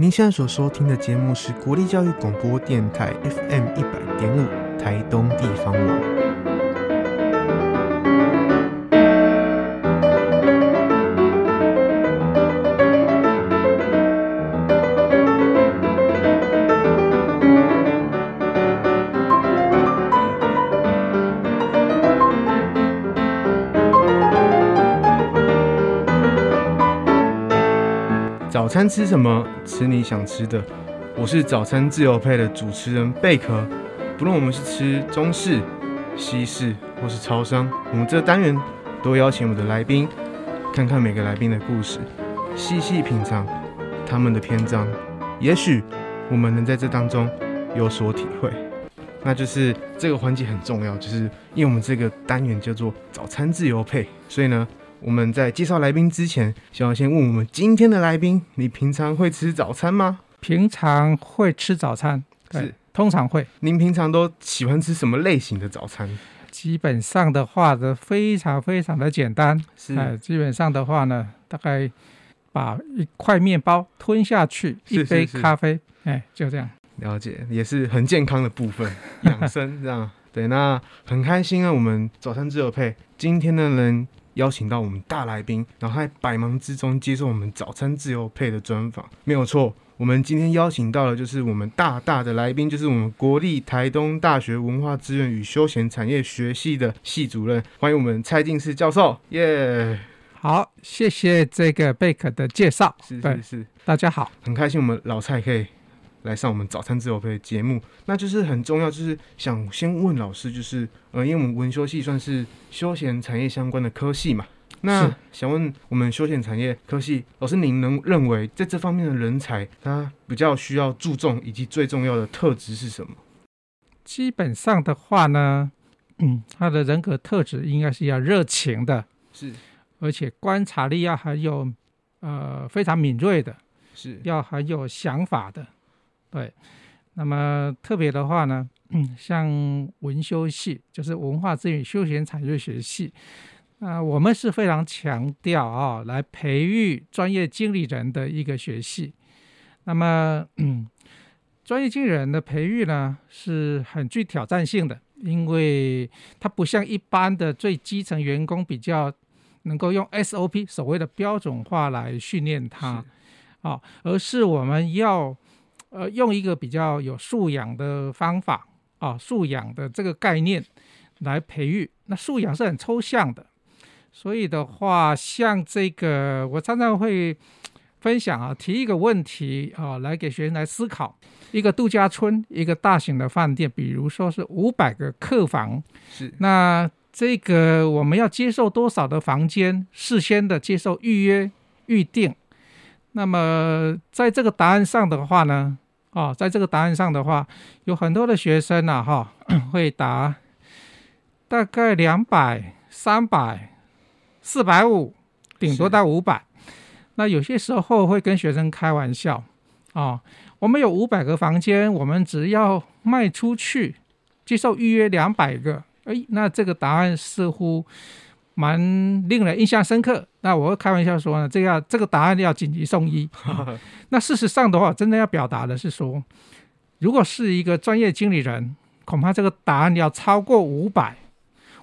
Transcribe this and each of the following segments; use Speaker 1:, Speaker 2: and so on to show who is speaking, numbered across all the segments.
Speaker 1: 您现在所收听的节目是国立教育广播电台 FM 一百点五台东地方网。早餐吃什么？吃你想吃的。我是早餐自由配的主持人贝壳。不论我们是吃中式、西式，或是超商，我们这个单元都邀请我们的来宾，看看每个来宾的故事，细细品尝他们的篇章。也许我们能在这当中有所体会。那就是这个环节很重要，就是因为我们这个单元叫做早餐自由配，所以呢。我们在介绍来宾之前，想要先问我们今天的来宾：你平常会吃早餐吗？
Speaker 2: 平常会吃早餐，是通常会。
Speaker 1: 您平常都喜欢吃什么类型的早餐？
Speaker 2: 基本上的话呢，非常非常的简单。是，哎，基本上的话呢，大概把一块面包吞下去，一杯咖啡，哎，就这样。
Speaker 1: 了解，也是很健康的部分，养生这样。对，那很开心啊，我们早餐自由配今天的人。邀请到我们大来宾，然后在百忙之中接受我们早餐自由配的专访，没有错。我们今天邀请到的就是我们大大的来宾，就是我们国立台东大学文化资源与休闲产业学系的系主任，欢迎我们蔡进士教授，耶、yeah！
Speaker 2: 好，谢谢这个贝壳的介绍，
Speaker 1: 是是是，
Speaker 2: 大家好，
Speaker 1: 很开心我们老蔡可以。来上我们早餐自由配的节目，那就是很重要，就是想先问老师，就是呃，因为我们文修系算是休闲产业相关的科系嘛，那想问我们休闲产业科系老师，您能认为在这方面的人才，他比较需要注重以及最重要的特质是什么？
Speaker 2: 基本上的话呢，嗯，他的人格特质应该是要热情的，是，而且观察力要很有，呃，非常敏锐的，是要很有想法的。对，那么特别的话呢，嗯，像文修系，就是文化资源休闲产业学系，啊、呃，我们是非常强调啊，来培育专业经理人的一个学系。那么，嗯，专业经理人的培育呢，是很具挑战性的，因为它不像一般的最基层员工比较能够用 SOP 所谓的标准化来训练他，啊，而是我们要。呃，用一个比较有素养的方法啊，素养的这个概念来培育。那素养是很抽象的，所以的话，像这个，我常常会分享啊，提一个问题啊，来给学生来思考。一个度假村，一个大型的饭店，比如说是五百个客房，是那这个我们要接受多少的房间？事先的接受预约预定。那么在这个答案上的话呢，哦，在这个答案上的话，有很多的学生呢，哈，会答大概两百、三百、四百五，顶多到五百。那有些时候会跟学生开玩笑，啊，我们有五百个房间，我们只要卖出去，接受预约两百个，哎，那这个答案似乎。蛮令人印象深刻。那我会开玩笑说呢，这个这个答案要紧急送医。那事实上的话，真的要表达的是说，如果是一个专业经理人，恐怕这个答案要超过五百。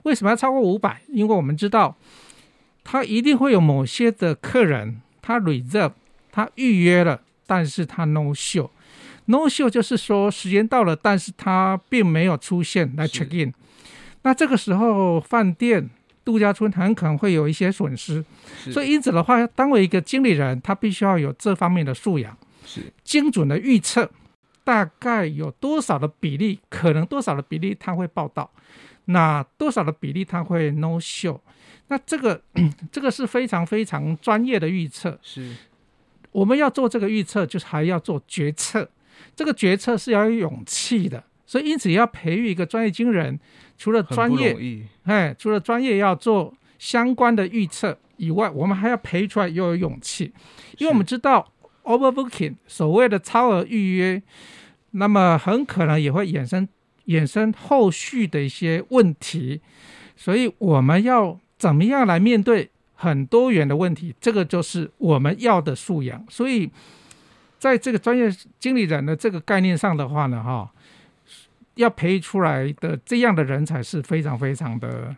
Speaker 2: 为什么要超过五百？因为我们知道，他一定会有某些的客人，他 reserve，他预约了，但是他 no show。no show 就是说时间到了，但是他并没有出现来 check in。那这个时候饭店。度假村很可能会有一些损失，所以因此的话，当为一个经理人，他必须要有这方面的素养，是。精准的预测大概有多少的比例，可能多少的比例他会报道，那多少的比例他会 no show，那这个 这个是非常非常专业的预测，是。我们要做这个预测，就是还要做决策，这个决策是要有勇气的，所以因此要培育一个专业经人。除了专业，哎，除了专业要做相关的预测以外，我们还要培出来又有勇气，因为我们知道 overbooking 所谓的超额预约，那么很可能也会衍生衍生后续的一些问题，所以我们要怎么样来面对很多元的问题，这个就是我们要的素养。所以在这个专业经理人的这个概念上的话呢，哈，要培育出来的这样的人才是非常非常的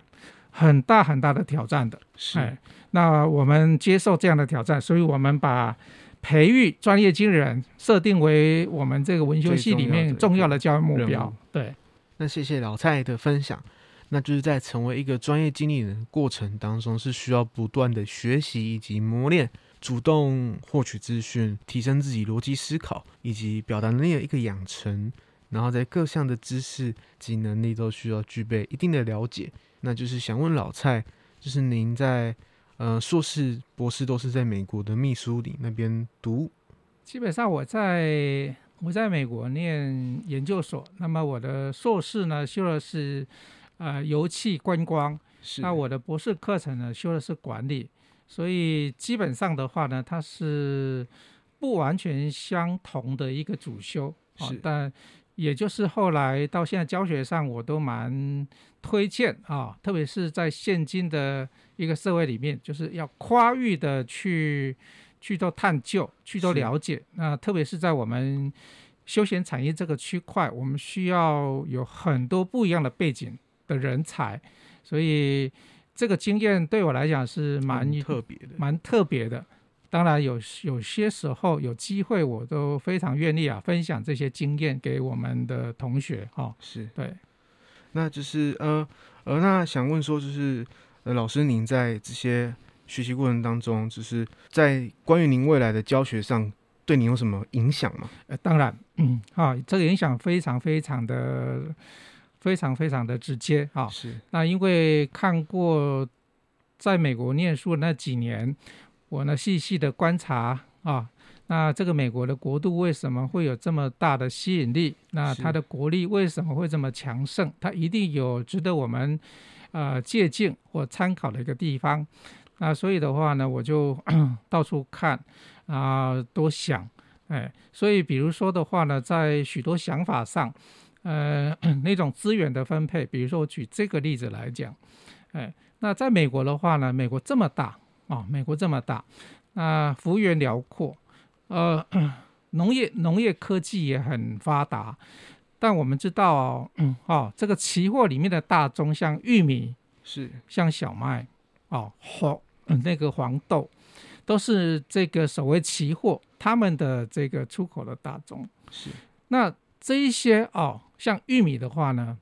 Speaker 2: 很大很大的挑战的。
Speaker 1: 是，
Speaker 2: 哎，那我们接受这样的挑战，所以我们把培育专业经理人设定为我们这个文修系里面重要的教育目标。对，
Speaker 1: 那谢谢老蔡的分享。那就是在成为一个专业经理人过程当中，是需要不断的学习以及磨练，主动获取资讯，提升自己逻辑思考以及表达能力的一个养成。然后在各项的知识及能力都需要具备一定的了解。那就是想问老蔡，就是您在呃硕士、博士都是在美国的密苏里那边读？
Speaker 2: 基本上我在我在美国念研究所，那么我的硕士呢修的是。呃，油气观光，是那我的博士课程呢，修的是管理，所以基本上的话呢，它是不完全相同的一个主修，是、哦，但也就是后来到现在教学上，我都蛮推荐啊、哦，特别是在现今的一个社会里面，就是要跨域的去去做探究，去做了解，那特别是在我们休闲产业这个区块，我们需要有很多不一样的背景。的人才，所以这个经验对我来讲是蛮
Speaker 1: 特别的，
Speaker 2: 蛮特别的。当然有有些时候有机会，我都非常愿意啊，分享这些经验给我们的同学。哈、哦，
Speaker 1: 是
Speaker 2: 对。
Speaker 1: 那就是呃呃，那想问说，就是呃，老师您在这些学习过程当中，就是在关于您未来的教学上，对你有什么影响吗？
Speaker 2: 呃，当然，嗯，啊，这个影响非常非常的。非常非常的直接啊！是那因为看过在美国念书那几年，我呢细细的观察啊，那这个美国的国度为什么会有这么大的吸引力？那它的国力为什么会这么强盛？它一定有值得我们呃借鉴或参考的一个地方。那所以的话呢，我就 到处看啊，多想哎，所以比如说的话呢，在许多想法上。呃，那种资源的分配，比如说我举这个例子来讲，哎，那在美国的话呢，美国这么大啊、哦，美国这么大，那幅员辽阔，呃，农业农业科技也很发达，但我们知道哦，哦，这个期货里面的大宗，像玉米是，像小麦，哦，黄那个黄豆，都是这个所谓期货，他们的这个出口的大宗是，那这一些哦。像玉米的话呢，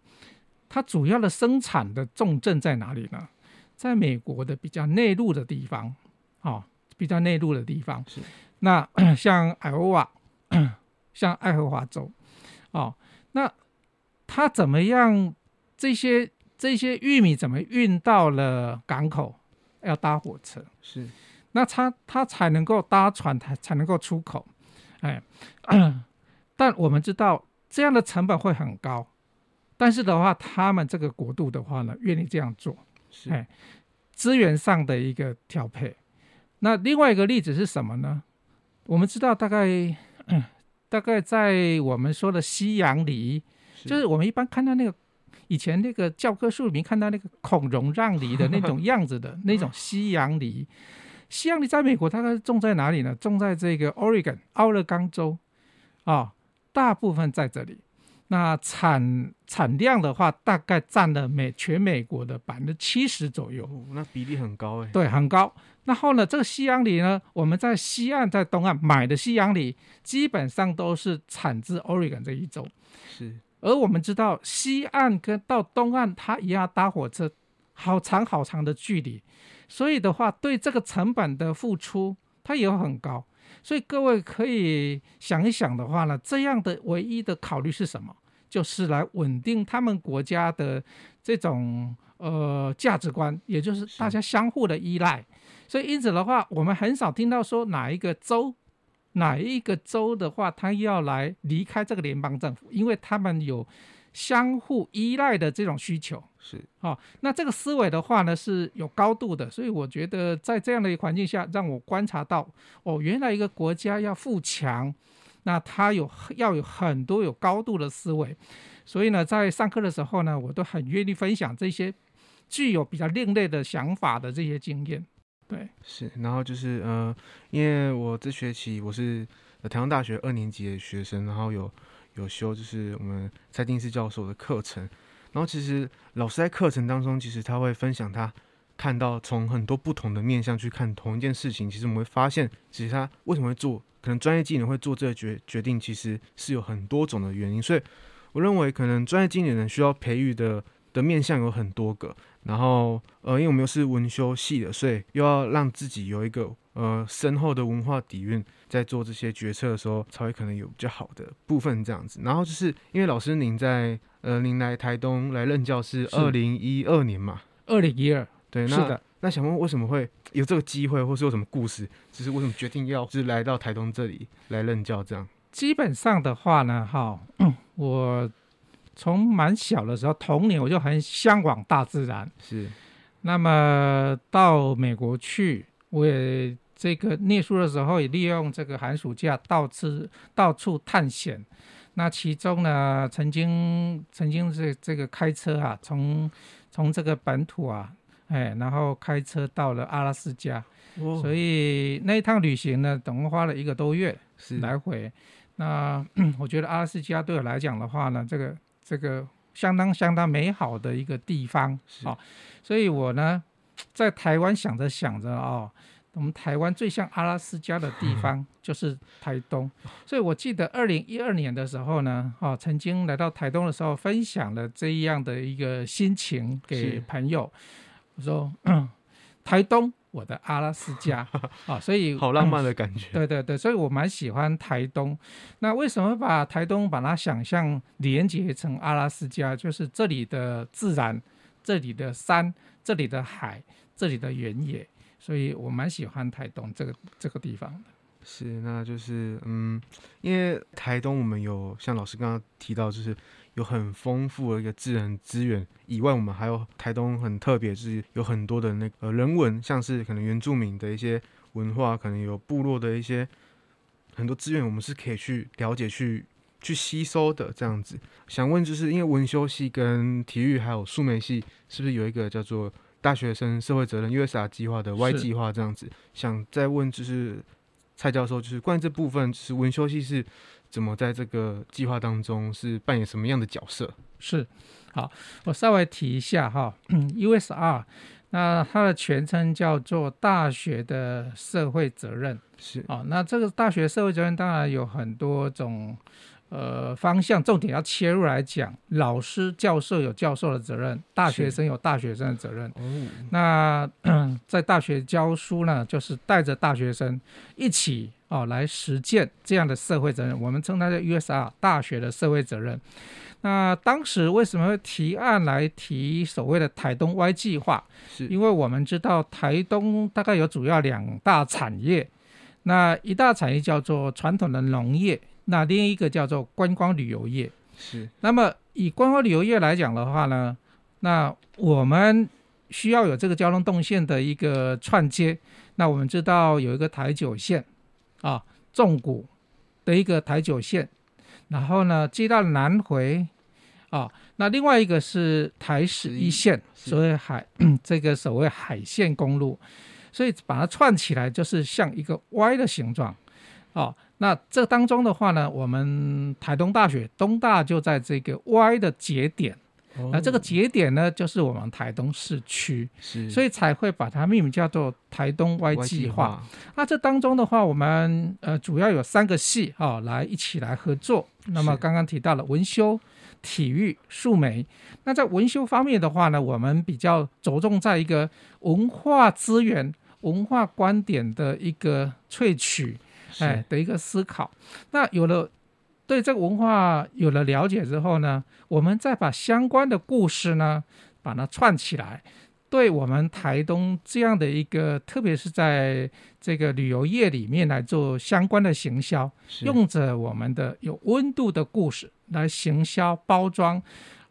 Speaker 2: 它主要的生产的重镇在哪里呢？在美国的比较内陆的地方，哦，比较内陆的地方。是。那 像爱荷华，像爱荷华州，哦，那它怎么样？这些这些玉米怎么运到了港口？要搭火车。是。那它它才能够搭船，才才能够出口。哎，但我们知道。这样的成本会很高，但是的话，他们这个国度的话呢，愿意这样做，是哎，资源上的一个调配。那另外一个例子是什么呢？我们知道，大概、嗯、大概在我们说的西洋梨，就是我们一般看到那个以前那个教科书里面看到那个孔融让梨的那种样子的 那种西洋梨。西洋梨在美国大概种在哪里呢？种在这个 Oregon 奥勒冈州啊。哦大部分在这里，那产产量的话，大概占了美全美国的百分之七十左右。哦，
Speaker 1: 那比例很高哎。
Speaker 2: 对，很高。然后呢，这个西洋梨呢，我们在西岸、在东岸买的西洋梨，基本上都是产自 Oregon 这一州。是。而我们知道，西岸跟到东岸，它一样搭火车，好长好长的距离，所以的话，对这个成本的付出，它也很高。所以各位可以想一想的话呢，这样的唯一的考虑是什么？就是来稳定他们国家的这种呃价值观，也就是大家相互的依赖。所以因此的话，我们很少听到说哪一个州，哪一个州的话，他要来离开这个联邦政府，因为他们有相互依赖的这种需求。是，好、哦，那这个思维的话呢，是有高度的，所以我觉得在这样的一个环境下，让我观察到，哦，原来一个国家要富强，那它有要有很多有高度的思维，所以呢，在上课的时候呢，我都很愿意分享这些具有比较另类的想法的这些经验。对，
Speaker 1: 是，然后就是呃，因为我这学期我是台湾大学二年级的学生，然后有有修就是我们蔡定思教授的课程，然后其实老师在课程当中，其实他会分享他看到从很多不同的面向去看同一件事情，其实我们会发现，其实他为什么会做，可能专业经理人会做这个决决定，其实是有很多种的原因，所以我认为可能专业经理人需要培育的的面向有很多个。然后，呃，因为我们又是文修系的，所以又要让自己有一个呃深厚的文化底蕴，在做这些决策的时候，才会可能有比较好的部分这样子。然后就是因为老师您在呃，您来台东来任教是二零一二年嘛？
Speaker 2: 二零一二，
Speaker 1: 对，那是的。那想问为什么会有这个机会，或是有什么故事？就是为什么决定要就是来到台东这里来任教这样？
Speaker 2: 基本上的话呢，哈，我。从蛮小的时候，童年我就很向往大自然。
Speaker 1: 是，
Speaker 2: 那么到美国去，我也这个念书的时候也利用这个寒暑假到处到处探险。那其中呢，曾经曾经是这个开车啊，从从这个本土啊，哎，然后开车到了阿拉斯加。哦，所以那一趟旅行呢，总共花了一个多月是来回。那 我觉得阿拉斯加对我来讲的话呢，这个。这个相当相当美好的一个地方啊、哦，所以我呢在台湾想着想着哦，我们台湾最像阿拉斯加的地方 就是台东，所以我记得二零一二年的时候呢，哦，曾经来到台东的时候，分享了这样的一个心情给朋友，我说台东。我的阿拉斯加 啊，所以
Speaker 1: 好浪漫的感觉。
Speaker 2: 对对对，所以我蛮喜欢台东。那为什么把台东把它想象连接成阿拉斯加？就是这里的自然，这里的山，这里的海，这里的原野，所以我蛮喜欢台东这个这个地方的。
Speaker 1: 是，那就是嗯，因为台东我们有像老师刚刚提到，就是。有很丰富的一个自然资源以外，我们还有台东很特别，是有很多的那个人文，像是可能原住民的一些文化，可能有部落的一些很多资源，我们是可以去了解、去去吸收的。这样子，想问就是因为文修系跟体育还有数媒系，是不是有一个叫做大学生社会责任 USR 计划的 Y 计划这样子？想再问就是蔡教授，就是关于这部分，就是文修系是。怎么在这个计划当中是扮演什么样的角色？
Speaker 2: 是，好，我稍微提一下哈，USR，那它的全称叫做大学的社会责任，
Speaker 1: 是
Speaker 2: 啊，那这个大学社会责任当然有很多种。呃，方向重点要切入来讲，老师、教授有教授的责任，大学生有大学生的责任。哦，那 在大学教书呢，就是带着大学生一起哦来实践这样的社会责任。我们称它叫 USR 大学的社会责任。那当时为什么会提案来提所谓的台东 Y 计划？是因为我们知道台东大概有主要两大产业，那一大产业叫做传统的农业。那另一个叫做观光旅游业，
Speaker 1: 是。
Speaker 2: 那么以观光旅游业来讲的话呢，那我们需要有这个交通动线的一个串接。那我们知道有一个台九线啊，纵谷的一个台九线，然后呢接到南回啊，那另外一个是台十一线，所谓海 这个所谓海线公路，所以把它串起来就是像一个 Y 的形状。啊。那这当中的话呢，我们台东大学东大就在这个 Y 的节点，哦、那这个节点呢，就是我们台东市区，是，所以才会把它命名叫做台东 Y 计划。那这当中的话，我们呃主要有三个系啊、哦、来一起来合作。那么刚刚提到了文修、体育、数媒。那在文修方面的话呢，我们比较着重在一个文化资源、文化观点的一个萃取。哎，的一个思考。那有了对这个文化有了了解之后呢，我们再把相关的故事呢，把它串起来，对我们台东这样的一个，特别是在这个旅游业里面来做相关的行销，用着我们的有温度的故事来行销包装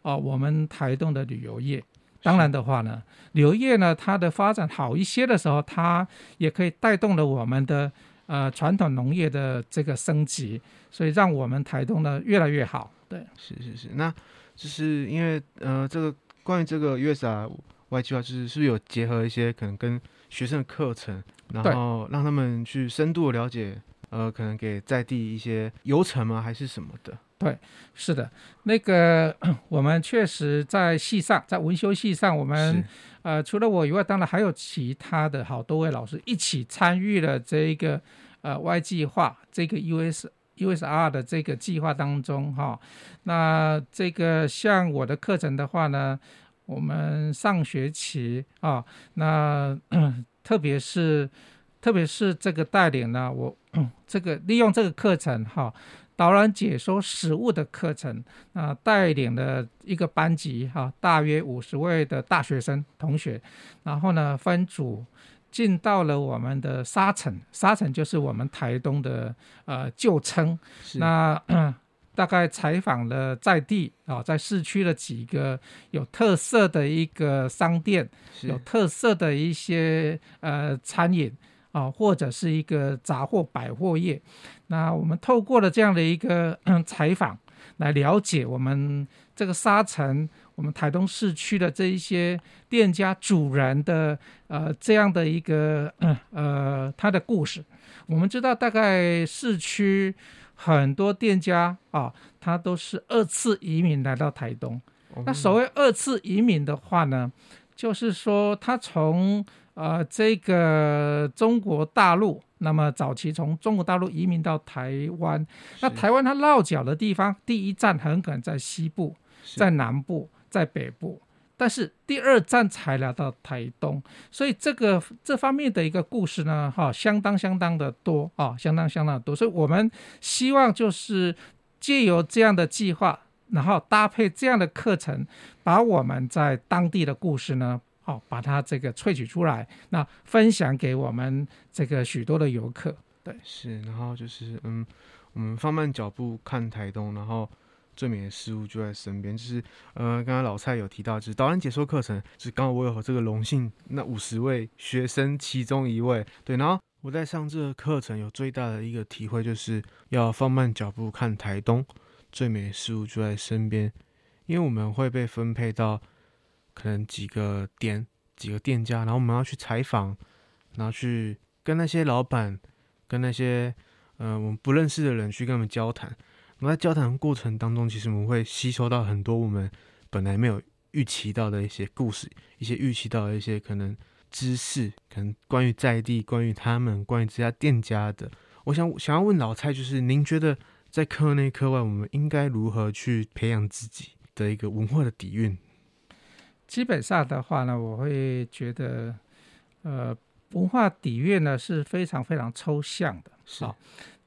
Speaker 2: 啊、呃，我们台东的旅游业。当然的话呢，旅游业呢，它的发展好一些的时候，它也可以带动了我们的。呃，传统农业的这个升级，所以让我们台东呢越来越好。对，
Speaker 1: 是是是，那就是因为呃，这个关于这个 USR 外计划，就是是不是有结合一些可能跟学生的课程，然后让他们去深度的了解呃，可能给在地一些游程吗？还是什么的？
Speaker 2: 对，是的，那个 我们确实在系上，在文修系上，我们呃除了我以外，当然还有其他的好多位老师一起参与了这一个呃 Y 计划，这个 US USR 的这个计划当中哈。那这个像我的课程的话呢，我们上学期啊，那 特别是特别是这个带领呢，我 这个利用这个课程哈。导览解说食物的课程，啊、呃，带领了一个班级哈、啊，大约五十位的大学生同学，然后呢，分组进到了我们的沙城，沙城就是我们台东的呃旧称。那 大概采访了在地啊，在市区的几个有特色的一个商店，有特色的一些呃餐饮。啊，或者是一个杂货百货业，那我们透过了这样的一个采访，来了解我们这个沙城，我们台东市区的这一些店家主人的呃这样的一个呃他的故事。我们知道，大概市区很多店家啊，他都是二次移民来到台东。那所谓二次移民的话呢，就是说他从呃，这个中国大陆，那么早期从中国大陆移民到台湾，那台湾它落脚的地方，第一站很可能在西部，在南部，在北部，但是第二站才来到台东，所以这个这方面的一个故事呢，哈，相当相当的多啊，相当相当的多，所以我们希望就是借由这样的计划，然后搭配这样的课程，把我们在当地的故事呢。好，把它这个萃取出来，那分享给我们这个许多的游客。对，
Speaker 1: 是，然后就是嗯，我们放慢脚步看台东，然后最美的事物就在身边。就是呃，刚刚老蔡有提到，就是导览解说课程，就是刚好我有和这个荣幸，那五十位学生其中一位，对，然后我在上这个课程有最大的一个体会，就是要放慢脚步看台东，最美事物就在身边，因为我们会被分配到。可能几个店、几个店家，然后我们要去采访，然后去跟那些老板、跟那些呃我们不认识的人去跟他们交谈。那在交谈过程当中，其实我们会吸收到很多我们本来没有预期到的一些故事，一些预期到的一些可能知识，可能关于在地、关于他们、关于这家店家的。我想想要问老蔡，就是您觉得在课内课外，我们应该如何去培养自己的一个文化的底蕴？
Speaker 2: 基本上的话呢，我会觉得，呃，文化底蕴呢是非常非常抽象的。是。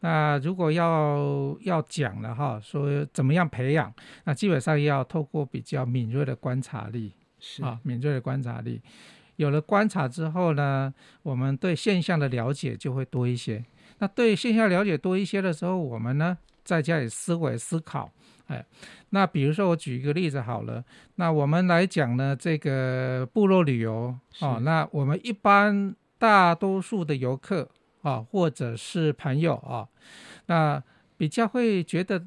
Speaker 2: 那如果要要讲了哈，说怎么样培养，那基本上要透过比较敏锐的观察力。是啊，敏锐的观察力，有了观察之后呢，我们对现象的了解就会多一些。那对现象了解多一些的时候，我们呢在家里思维思考。哎，那比如说我举一个例子好了，那我们来讲呢，这个部落旅游啊，那我们一般大多数的游客啊，或者是朋友啊，那比较会觉得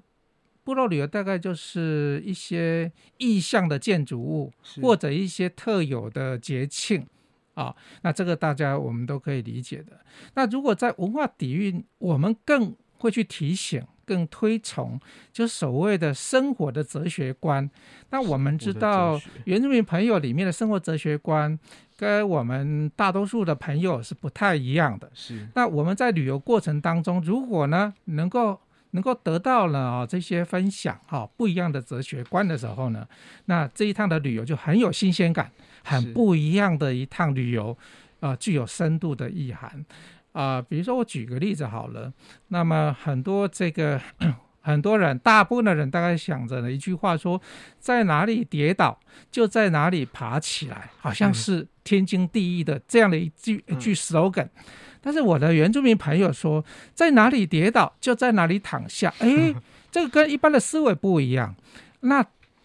Speaker 2: 部落旅游大概就是一些意象的建筑物，或者一些特有的节庆啊，那这个大家我们都可以理解的。那如果在文化底蕴，我们更会去提醒。更推崇就所谓的生活的哲学观。那我们知道原住民朋友里面的生活哲学观，跟我们大多数的朋友是不太一样的。是。那我们在旅游过程当中，如果呢能够能够得到了啊这些分享哈不一样的哲学观的时候呢，那这一趟的旅游就很有新鲜感，很不一样的一趟旅游啊，具有深度的意涵。啊、呃，比如说我举个例子好了，那么很多这个 很多人，大部分的人大概想着的一句话说，在哪里跌倒就在哪里爬起来，好像是天经地义的这样的一句、嗯、一句 slogan。但是我的原住民朋友说，在哪里跌倒就在哪里躺下，哎，这个跟一般的思维不一样。那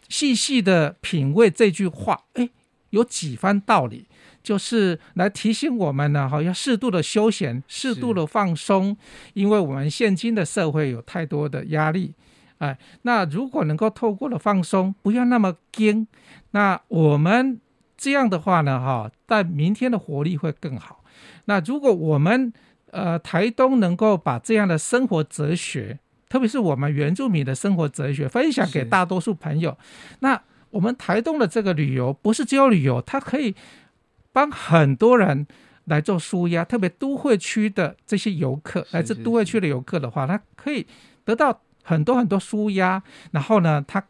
Speaker 2: 细细的品味这句话，哎，有几番道理。就是来提醒我们呢，哈要适度的休闲，适度的放松，因为我们现今的社会有太多的压力，哎，那如果能够透过了放松，不要那么惊，那我们这样的话呢，哈，但明天的活力会更好。那如果我们呃，台东能够把这样的生活哲学，特别是我们原住民的生活哲学分享给大多数朋友，那我们台东的这个旅游不是只有旅游，它可以帮很多人来做舒压，特别都会区的这些游客，来自都会区的游客的话，他可以得到很多很多舒压，然后呢，他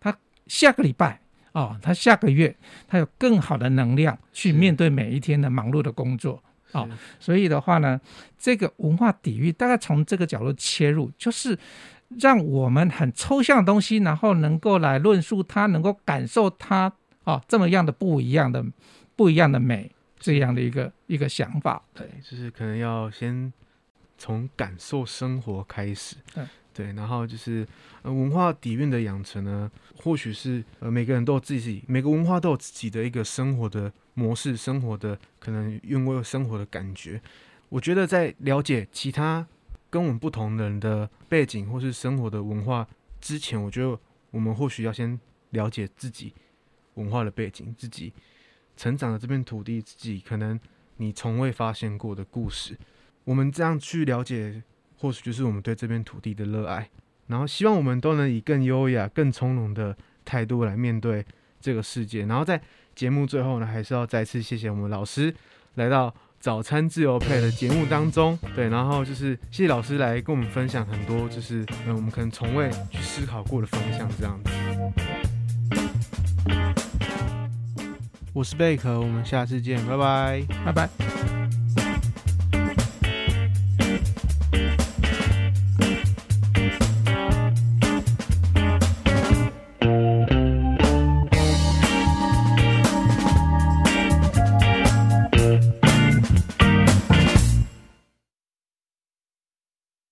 Speaker 2: 他下个礼拜。哦，他下个月他有更好的能量去面对每一天的忙碌的工作哦，所以的话呢，这个文化底蕴大概从这个角度切入，就是让我们很抽象的东西，然后能够来论述它，能够感受它哦，这么样的不一样的不一样的美，这样的一个一个想法。
Speaker 1: 对，就是可能要先从感受生活开始。对。对，然后就是呃文化底蕴的养成呢，或许是呃每个人都有自己，每个文化都有自己的一个生活的模式，生活的可能韵味，生活的感觉。我觉得在了解其他跟我们不同的人的背景或是生活的文化之前，我觉得我们或许要先了解自己文化的背景，自己成长的这片土地，自己可能你从未发现过的故事。我们这样去了解。或许就是我们对这片土地的热爱，然后希望我们都能以更优雅、更从容的态度来面对这个世界。然后在节目最后呢，还是要再次谢谢我们老师来到早餐自由配的节目当中。对，然后就是谢谢老师来跟我们分享很多，就是嗯，我们可能从未去思考过的方向这样子。我是贝壳，我们下次见，拜拜，
Speaker 2: 拜拜。